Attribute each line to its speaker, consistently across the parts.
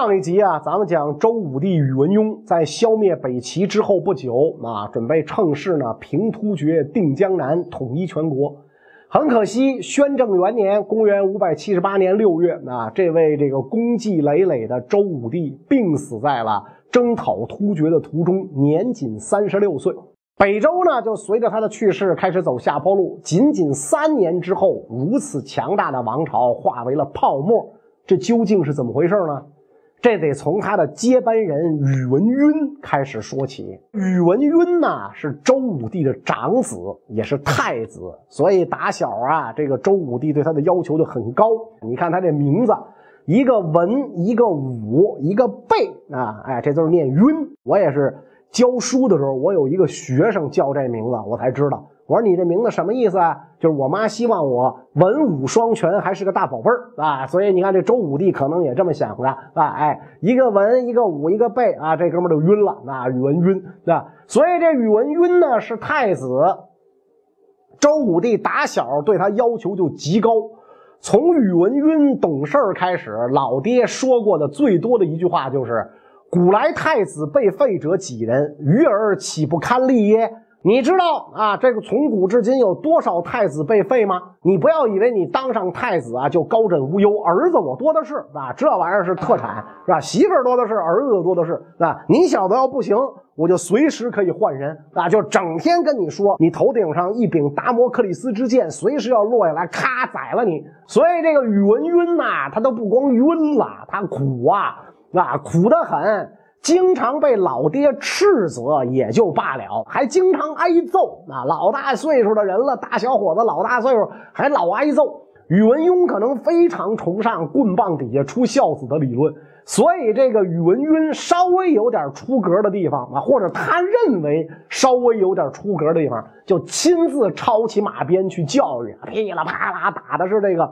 Speaker 1: 上一集啊，咱们讲周武帝宇文邕在消灭北齐之后不久啊，准备趁势呢平突厥、定江南，统一全国。很可惜，宣政元年（公元578年六月）啊，这位这个功绩累累的周武帝病死在了征讨突厥的途中，年仅三十六岁。北周呢，就随着他的去世开始走下坡路。仅仅三年之后，如此强大的王朝化为了泡沫，这究竟是怎么回事呢？这得从他的接班人宇文赟开始说起。宇文赟呢是周武帝的长子，也是太子，所以打小啊，这个周武帝对他的要求就很高。你看他这名字，一个文，一个武，一个备啊，哎，这都是念赟。我也是教书的时候，我有一个学生叫这名字，我才知道。我说你这名字什么意思啊？就是我妈希望我文武双全，还是个大宝贝儿啊。所以你看这周武帝可能也这么想的啊。哎，一个文，一个武，一个备啊，这哥们就晕了。那宇文赟啊，所以这宇文赟呢是太子。周武帝打小对他要求就极高。从宇文赟懂事儿开始，老爹说过的最多的一句话就是：“古来太子被废者几人？余儿岂不堪立耶？”你知道啊，这个从古至今有多少太子被废吗？你不要以为你当上太子啊就高枕无忧，儿子我多的是啊，这玩意儿是特产是吧？媳妇儿多的是，儿子多的是啊。你小子要不行，我就随时可以换人啊，就整天跟你说，你头顶上一柄达摩克里斯之剑，随时要落下来，咔宰了你。所以这个宇文赟呐，他都不光晕了，他苦啊啊，苦得很。经常被老爹斥责也就罢了，还经常挨揍。啊老大岁数的人了，大小伙子老大岁数还老挨揍。宇文邕可能非常崇尚棍棒底下出孝子的理论，所以这个宇文邕稍微有点出格的地方啊，或者他认为稍微有点出格的地方，就亲自抄起马鞭去教育，噼里啪啦打的是这个。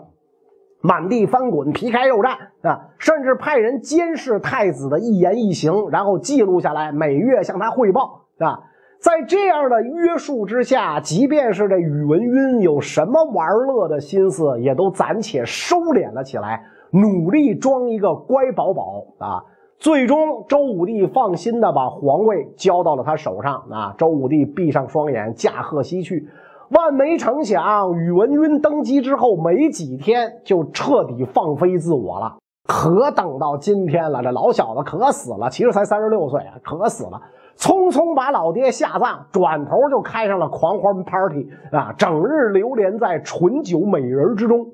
Speaker 1: 满地翻滚，皮开肉绽啊！甚至派人监视太子的一言一行，然后记录下来，每月向他汇报啊。在这样的约束之下，即便是这宇文赟有什么玩乐的心思，也都暂且收敛了起来，努力装一个乖宝宝啊。最终，周武帝放心的把皇位交到了他手上啊。周武帝闭上双眼，驾鹤西去。万没成想，宇文赟登基之后没几天就彻底放飞自我了。可等到今天了，这老小子可死了，其实才三十六岁啊，可死了。匆匆把老爹下葬，转头就开上了狂欢 party 啊，整日流连在醇酒美人之中。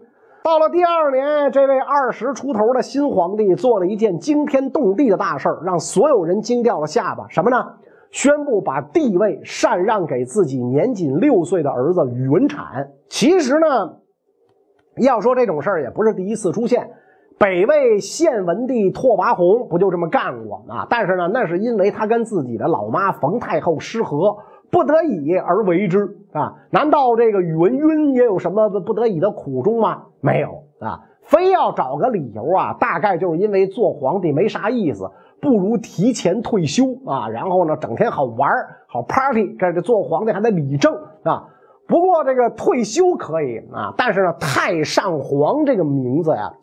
Speaker 1: 到了第二年，这位二十出头的新皇帝做了一件惊天动地的大事让所有人惊掉了下巴。什么呢？宣布把帝位禅让给自己年仅六岁的儿子宇文阐。其实呢，要说这种事儿也不是第一次出现。北魏献文帝拓跋宏不就这么干过啊？但是呢，那是因为他跟自己的老妈冯太后失和，不得已而为之啊。难道这个宇文赟也有什么不得已的苦衷吗？没有啊，非要找个理由啊，大概就是因为做皇帝没啥意思。不如提前退休啊，然后呢，整天好玩好 party，这这做皇帝还得理政啊。不过这个退休可以啊，但是呢，太上皇这个名字呀，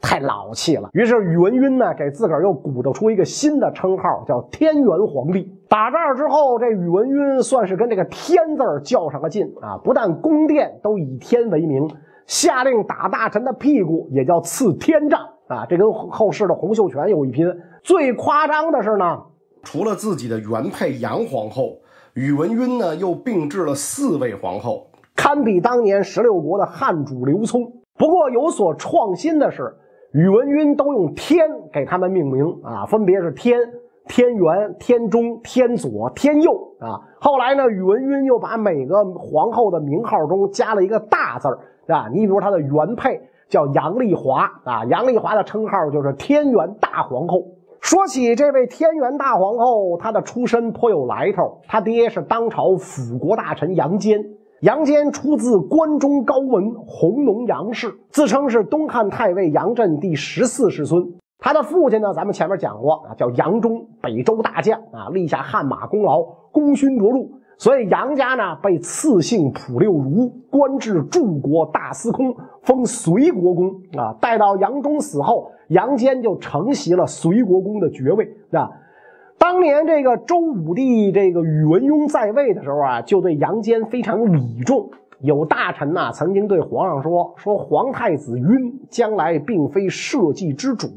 Speaker 1: 太老气了。于是宇文赟呢，给自个儿又鼓捣出一个新的称号，叫天元皇帝。打这儿之后，这宇文赟算是跟这个天字较上了劲啊，不但宫殿都以天为名，下令打大臣的屁股也叫刺天杖。啊，这跟后世的洪秀全有一拼。最夸张的是呢，
Speaker 2: 除了自己的原配杨皇后，宇文赟呢又并置了四位皇后，
Speaker 1: 堪比当年十六国的汉主刘聪。不过有所创新的是，宇文赟都用天给他们命名啊，分别是天、天元、天中、天左、天右啊。后来呢，宇文赟又把每个皇后的名号中加了一个大字儿啊。你比如他的原配。叫杨丽华啊，杨丽华的称号就是天元大皇后。说起这位天元大皇后，她的出身颇有来头。她爹是当朝辅国大臣杨坚，杨坚出自关中高门弘农杨氏，自称是东汉太尉杨震第十四世孙。他的父亲呢，咱们前面讲过啊，叫杨忠，北周大将啊，立下汗马功劳，功勋卓著。所以杨家呢被赐姓普六如，官至柱国大司空，封隋国公啊。待到杨忠死后，杨坚就承袭了隋国公的爵位啊。当年这个周武帝这个宇文邕在位的时候啊，就对杨坚非常倚重。有大臣呐，曾经对皇上说：“说皇太子晕将来并非社稷之主，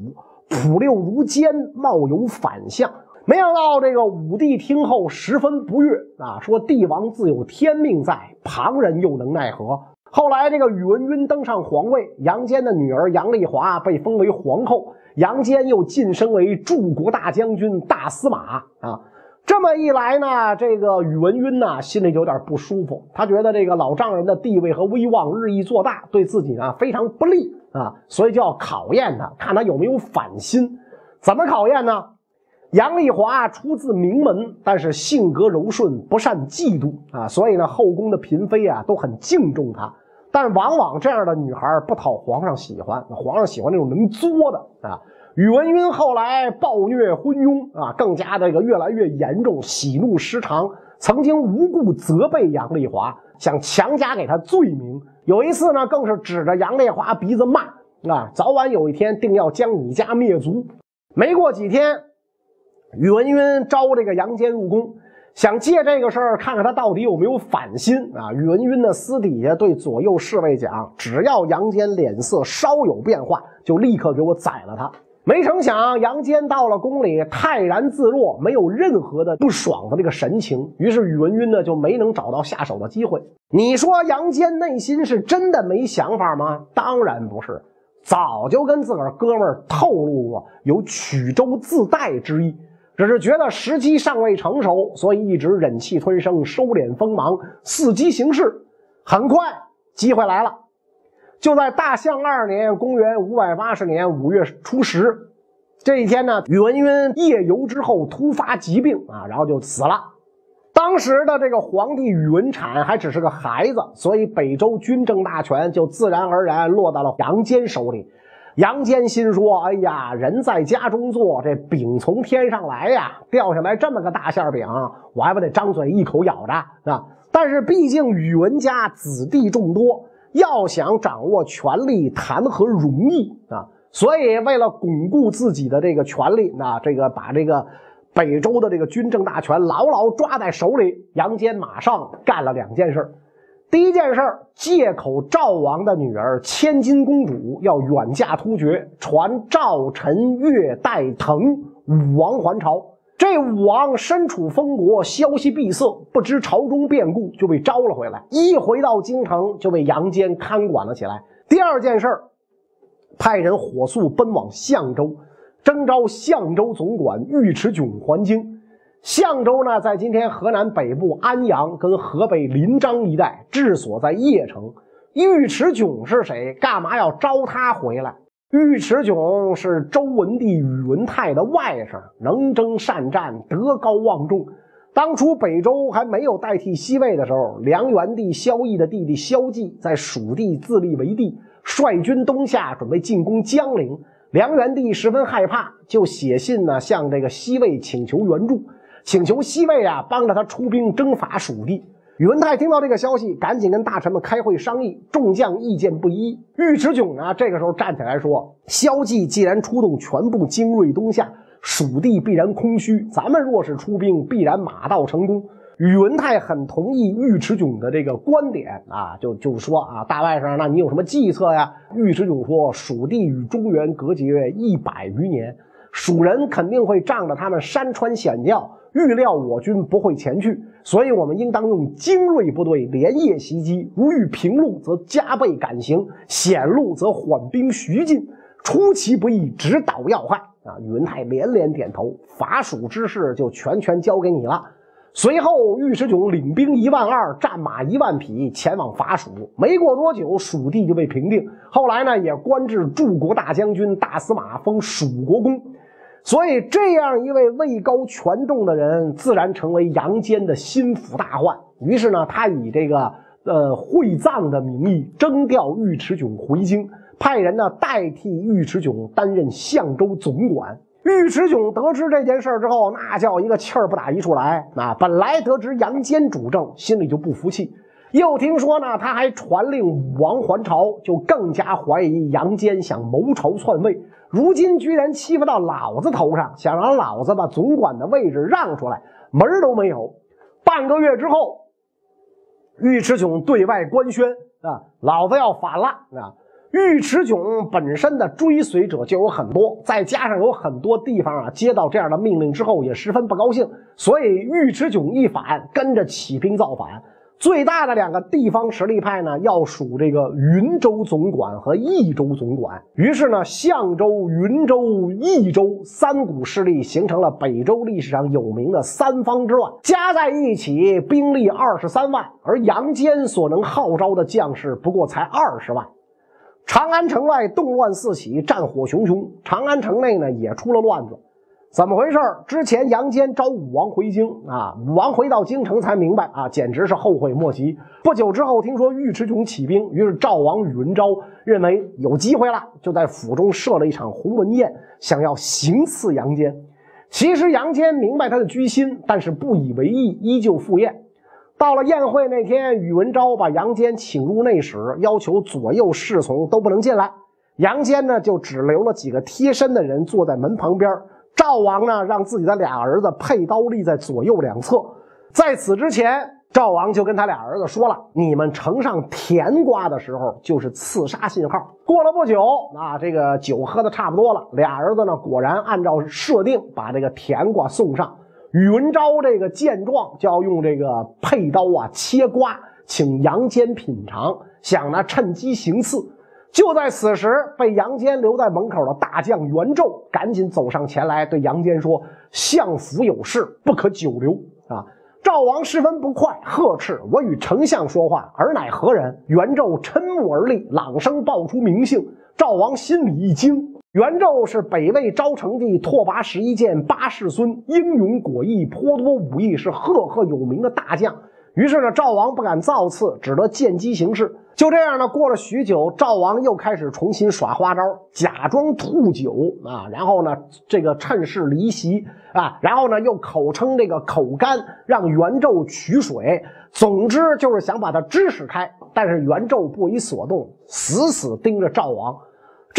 Speaker 1: 普六如奸，貌有反相。”没想到这个武帝听后十分不悦啊，说：“帝王自有天命在，旁人又能奈何？”后来这个宇文赟登上皇位，杨坚的女儿杨丽华被封为皇后。杨坚又晋升为柱国大将军、大司马啊！这么一来呢，这个宇文赟呢心里有点不舒服，他觉得这个老丈人的地位和威望日益做大，对自己呢非常不利啊，所以就要考验他，看他有没有反心。怎么考验呢？杨丽华出自名门，但是性格柔顺，不善嫉妒啊，所以呢后宫的嫔妃啊都很敬重她。但往往这样的女孩不讨皇上喜欢，皇上喜欢那种能作的啊。宇文赟后来暴虐昏庸啊，更加这个越来越严重，喜怒失常，曾经无故责备杨丽华，想强加给他罪名。有一次呢，更是指着杨丽华鼻子骂啊，早晚有一天定要将你家灭族。没过几天，宇文赟招这个杨坚入宫。想借这个事儿看看他到底有没有反心啊？宇文赟呢私底下对左右侍卫讲：只要杨坚脸色稍有变化，就立刻给我宰了他。没成想杨坚到了宫里，泰然自若，没有任何的不爽的这个神情。于是宇文赟呢就没能找到下手的机会。你说杨坚内心是真的没想法吗？当然不是，早就跟自个儿哥们儿透露过有曲州自代之意。只是觉得时机尚未成熟，所以一直忍气吞声，收敛锋芒，伺机行事。很快，机会来了。就在大象二年（公元五百八十年五月初十）这一天呢，宇文赟夜游之后突发疾病啊，然后就死了。当时的这个皇帝宇文阐还只是个孩子，所以北周军政大权就自然而然落到了杨坚手里。杨坚心说：“哎呀，人在家中坐，这饼从天上来呀！掉下来这么个大馅饼，我还不得张嘴一口咬着啊？但是毕竟宇文家子弟众多，要想掌握权力，谈何容易啊？所以为了巩固自己的这个权力，那这个把这个北周的这个军政大权牢牢抓在手里，杨坚马上干了两件事。”第一件事，借口赵王的女儿千金公主要远嫁突厥，传赵臣越代腾武王还朝。这武王身处封国，消息闭塞，不知朝中变故，就被招了回来。一回到京城，就被杨坚看管了起来。第二件事儿，派人火速奔往相州，征召相州总管尉迟迥还京。相州呢，在今天河南北部安阳跟河北临漳一带，治所在邺城。尉迟迥是谁？干嘛要招他回来？尉迟迥是周文帝宇文泰的外甥，能征善战，德高望重。当初北周还没有代替西魏的时候，梁元帝萧绎的弟弟萧纪在蜀地自立为帝，率军东下，准备进攻江陵。梁元帝十分害怕，就写信呢，向这个西魏请求援助。请求西魏啊帮着他出兵征伐蜀地。宇文泰听到这个消息，赶紧跟大臣们开会商议。众将意见不一。尉迟迥呢，这个时候站起来说：“萧纪既然出动全部精锐东下，蜀地必然空虚。咱们若是出兵，必然马到成功。”宇文泰很同意尉迟迥的这个观点啊，就就说啊，大外甥，那你有什么计策呀？尉迟迥说：“蜀地与中原隔绝一百余年，蜀人肯定会仗着他们山川险要。”预料我军不会前去，所以我们应当用精锐部队连夜袭击。如遇平路，则加倍赶行；险路则缓兵徐进。出其不意，直捣要害。啊！宇文泰连连点头，伐蜀之事就全权交给你了。随后，尉迟迥领兵一万二，战马一万匹，前往伐蜀。没过多久，蜀地就被平定。后来呢，也官至柱国大将军、大司马，封蜀国公。所以，这样一位位高权重的人，自然成为杨坚的心腹大患。于是呢，他以这个呃会葬的名义征调尉迟迥回京，派人呢代替尉迟迥担任相州总管。尉迟迥得知这件事之后，那叫一个气儿不打一处来。啊，本来得知杨坚主政，心里就不服气，又听说呢他还传令武王还朝，就更加怀疑杨坚想谋朝篡位。如今居然欺负到老子头上，想让老子把总管的位置让出来，门都没有。半个月之后，尉迟迥对外官宣啊，老子要反了啊！尉迟迥本身的追随者就有很多，再加上有很多地方啊接到这样的命令之后也十分不高兴，所以尉迟迥一反，跟着起兵造反。最大的两个地方实力派呢，要数这个云州总管和益州总管。于是呢，相州、云州、益州三股势力形成了北周历史上有名的三方之乱，加在一起兵力二十三万，而杨坚所能号召的将士不过才二十万。长安城外动乱四起，战火熊熊，长安城内呢也出了乱子。怎么回事之前杨坚召武王回京啊，武王回到京城才明白啊，简直是后悔莫及。不久之后，听说尉迟迥起兵，于是赵王宇文昭认为有机会了，就在府中设了一场鸿门宴，想要行刺杨坚。其实杨坚明白他的居心，但是不以为意，依旧赴宴。到了宴会那天，宇文昭把杨坚请入内室，要求左右侍从都不能进来。杨坚呢，就只留了几个贴身的人坐在门旁边。赵王呢，让自己的俩儿子佩刀立在左右两侧。在此之前，赵王就跟他俩儿子说了：“你们呈上甜瓜的时候，就是刺杀信号。”过了不久，啊，这个酒喝的差不多了，俩儿子呢，果然按照设定把这个甜瓜送上。宇文昭这个见状，就要用这个佩刀啊切瓜，请杨坚品尝，想呢趁机行刺。就在此时，被杨坚留在门口的大将袁胄赶紧走上前来，对杨坚说：“相府有事，不可久留。”啊！赵王十分不快，呵斥：“我与丞相说话，尔乃何人？”袁胄嗔目而立，朗声报出名姓。赵王心里一惊，袁胄是北魏昭成帝拓跋十一剑八世孙，英勇果毅，颇多武艺，是赫赫有名的大将。于是呢，赵王不敢造次，只得见机行事。就这样呢，过了许久，赵王又开始重新耍花招，假装吐酒啊，然后呢，这个趁势离席啊，然后呢，又口称这个口干，让袁胄取水。总之就是想把他支使开。但是袁胄不为所动，死死盯着赵王。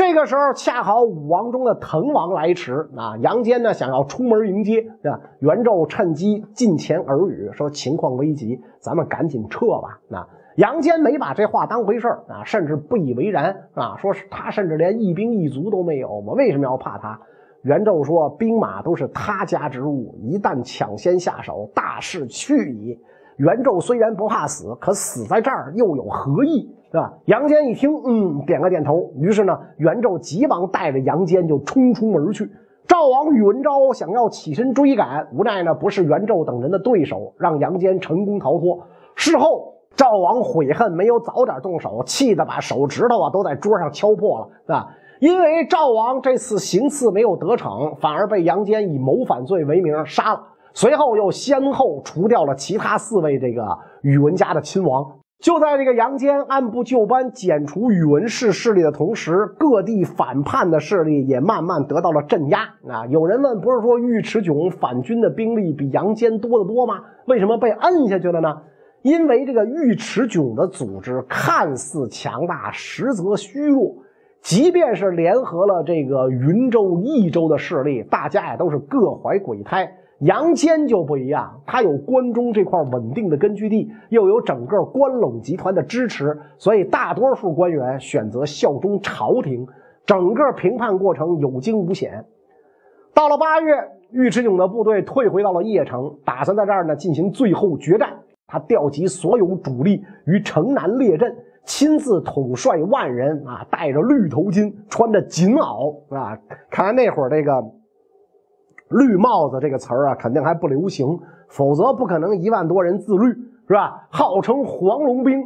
Speaker 1: 这个时候，恰好武王中的滕王来迟啊，杨坚呢想要出门迎接，对吧？袁胄趁机近前耳语说：“情况危急，咱们赶紧撤吧。”那杨坚没把这话当回事啊，甚至不以为然啊，说是他甚至连一兵一卒都没有，我为什么要怕他？袁胄说：“兵马都是他家之物，一旦抢先下手，大势去矣。”袁胄虽然不怕死，可死在这儿又有何意？是吧？杨坚一听，嗯，点了点头。于是呢，袁胄急忙带着杨坚就冲出门去。赵王宇文昭想要起身追赶，无奈呢不是袁胄等人的对手，让杨坚成功逃脱。事后，赵王悔恨没有早点动手，气得把手指头啊都在桌上敲破了，啊！因为赵王这次行刺没有得逞，反而被杨坚以谋反罪为名杀了。随后又先后除掉了其他四位这个宇文家的亲王。就在这个杨坚按部就班剪除宇文氏势力的同时，各地反叛的势力也慢慢得到了镇压。啊，有人问，不是说尉迟迥反军的兵力比杨坚多得多吗？为什么被摁下去了呢？因为这个尉迟迥的组织看似强大，实则虚弱。即便是联合了这个云州、益州的势力，大家也都是各怀鬼胎。杨坚就不一样，他有关中这块稳定的根据地，又有整个关陇集团的支持，所以大多数官员选择效忠朝廷，整个平叛过程有惊无险。到了八月，尉迟迥的部队退回到了邺城，打算在这儿呢进行最后决战。他调集所有主力于城南列阵，亲自统帅万人啊，戴着绿头巾，穿着锦袄啊。看来那会儿这个。绿帽子这个词儿啊，肯定还不流行，否则不可能一万多人自律，是吧？号称黄龙兵。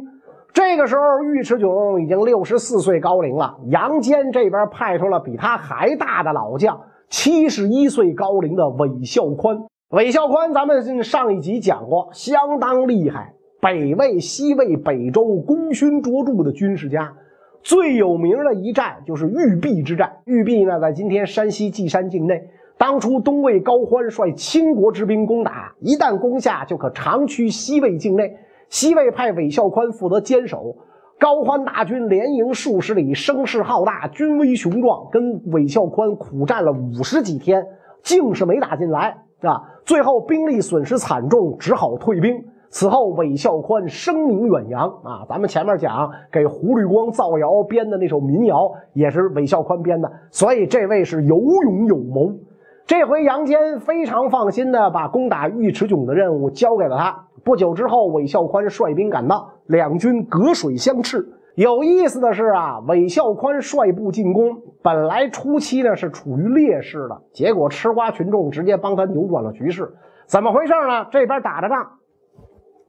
Speaker 1: 这个时候，尉迟迥已经六十四岁高龄了。杨坚这边派出了比他还大的老将，七十一岁高龄的韦孝宽。韦孝宽，咱们上一集讲过，相当厉害，北魏、西魏、北周功勋卓著的军事家。最有名的一战就是玉璧之战。玉璧呢，在今天山西稷山境内。当初东魏高欢率倾国之兵攻打，一旦攻下，就可长驱西魏境内。西魏派韦孝宽负责坚守。高欢大军连营数十里，声势浩大，军威雄壮，跟韦孝宽苦战了五十几天，竟是没打进来啊！最后兵力损失惨重，只好退兵。此后，韦孝宽声名远扬啊！咱们前面讲给胡律光造谣编的那首民谣，也是韦孝宽编的，所以这位是有勇有谋。这回杨坚非常放心的把攻打尉迟迥的任务交给了他。不久之后，韦孝宽率兵赶到，两军隔水相斥。有意思的是啊，韦孝宽率部进攻，本来初期呢是处于劣势的，结果吃瓜群众直接帮他扭转了局势。怎么回事呢？这边打着仗。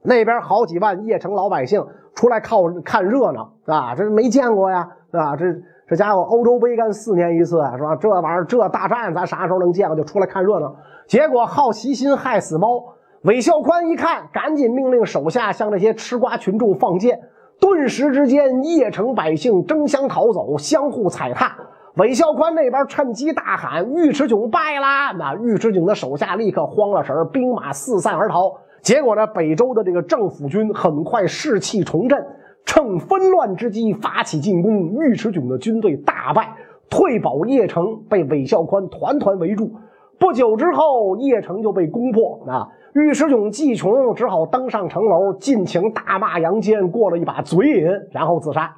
Speaker 1: 那边好几万邺城老百姓出来靠看热闹啊，这没见过呀，啊，这这家伙欧洲杯干四年一次是吧？这玩意儿这大战咱啥时候能见过？就出来看热闹。结果好奇心害死猫。韦孝宽一看，赶紧命令手下向这些吃瓜群众放箭。顿时之间，邺城百姓争相逃走，相互踩踏。韦孝宽那边趁机大喊：“尉迟迥败啦！”那尉迟迥的手下立刻慌了神兵马四散而逃。结果呢？北周的这个政府军很快士气重振，趁纷乱之机发起进攻。尉迟迥的军队大败，退保邺城，被韦孝宽团团围住。不久之后，邺城就被攻破。啊，尉迟迥计穷，只好登上城楼，尽情大骂杨坚，过了一把嘴瘾，然后自杀。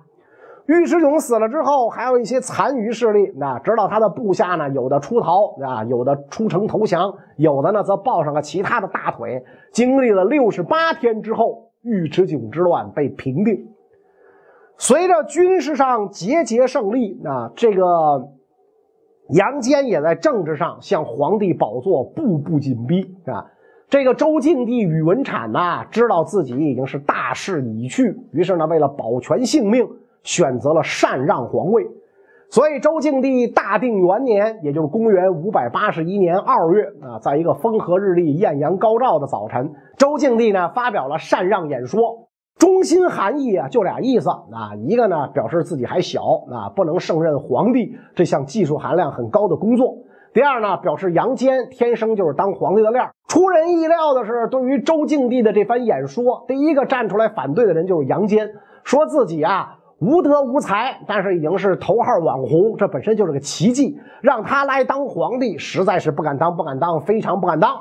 Speaker 1: 尉迟迥死了之后，还有一些残余势力，那知道他的部下呢，有的出逃啊，有的出城投降，有的呢则抱上了其他的大腿。经历了六十八天之后，尉迟迥之乱被平定。随着军事上节节胜利，啊，这个杨坚也在政治上向皇帝宝座步步紧逼啊。这个周敬帝宇文产呐，知道自己已经是大势已去，于是呢，为了保全性命。选择了禅让皇位，所以周敬帝大定元年，也就是公元五百八十一年二月啊，在一个风和日丽、艳阳高照的早晨，周敬帝呢发表了禅让演说，中心含义啊就俩意思啊，一个呢表示自己还小啊，不能胜任皇帝这项技术含量很高的工作；第二呢，表示杨坚天生就是当皇帝的料。出人意料的是，对于周敬帝的这番演说，第一个站出来反对的人就是杨坚，说自己啊。无德无才，但是已经是头号网红，这本身就是个奇迹。让他来当皇帝，实在是不敢当，不敢当，非常不敢当。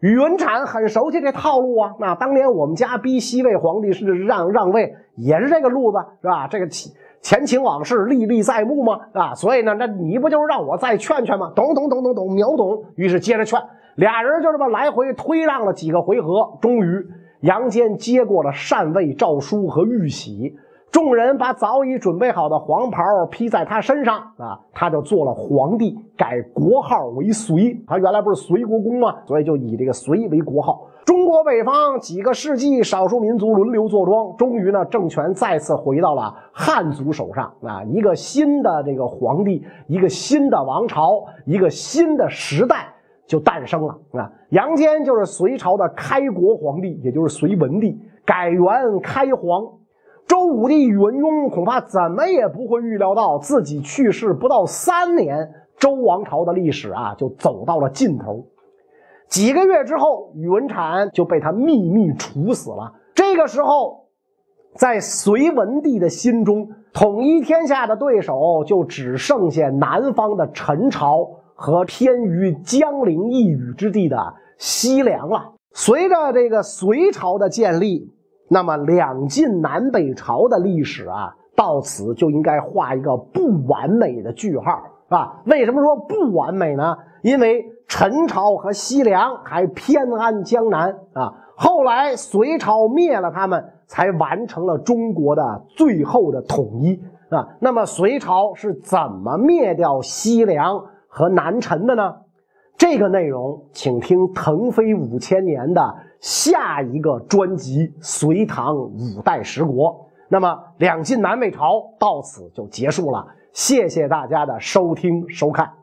Speaker 1: 宇文产很熟悉这套路啊，那当年我们家逼西魏皇帝是让让位，也是这个路子，是吧？这个前前情往事历历在目嘛，啊，所以呢，那你不就是让我再劝劝吗？懂懂懂懂懂，秒懂。于是接着劝，俩人就这么来回推让了几个回合，终于杨坚接过了禅位诏书和玉玺。众人把早已准备好的黄袍披在他身上啊，他就做了皇帝，改国号为隋。他原来不是隋国公吗？所以就以这个隋为国号。中国北方几个世纪，少数民族轮流坐庄，终于呢，政权再次回到了汉族手上啊！一个新的这个皇帝，一个新的王朝，一个新的时代就诞生了啊！杨坚就是隋朝的开国皇帝，也就是隋文帝，改元开皇。周武帝宇文邕恐怕怎么也不会预料到，自己去世不到三年，周王朝的历史啊就走到了尽头。几个月之后，宇文产就被他秘密处死了。这个时候，在隋文帝的心中，统一天下的对手就只剩下南方的陈朝和偏于江陵一隅之地的西凉了。随着这个隋朝的建立。那么两晋南北朝的历史啊，到此就应该画一个不完美的句号，啊。为什么说不完美呢？因为陈朝和西凉还偏安江南啊，后来隋朝灭了他们，才完成了中国的最后的统一啊。那么隋朝是怎么灭掉西凉和南陈的呢？这个内容，请听腾飞五千年的。下一个专辑《隋唐五代十国》，那么两晋南北朝到此就结束了。谢谢大家的收听收看。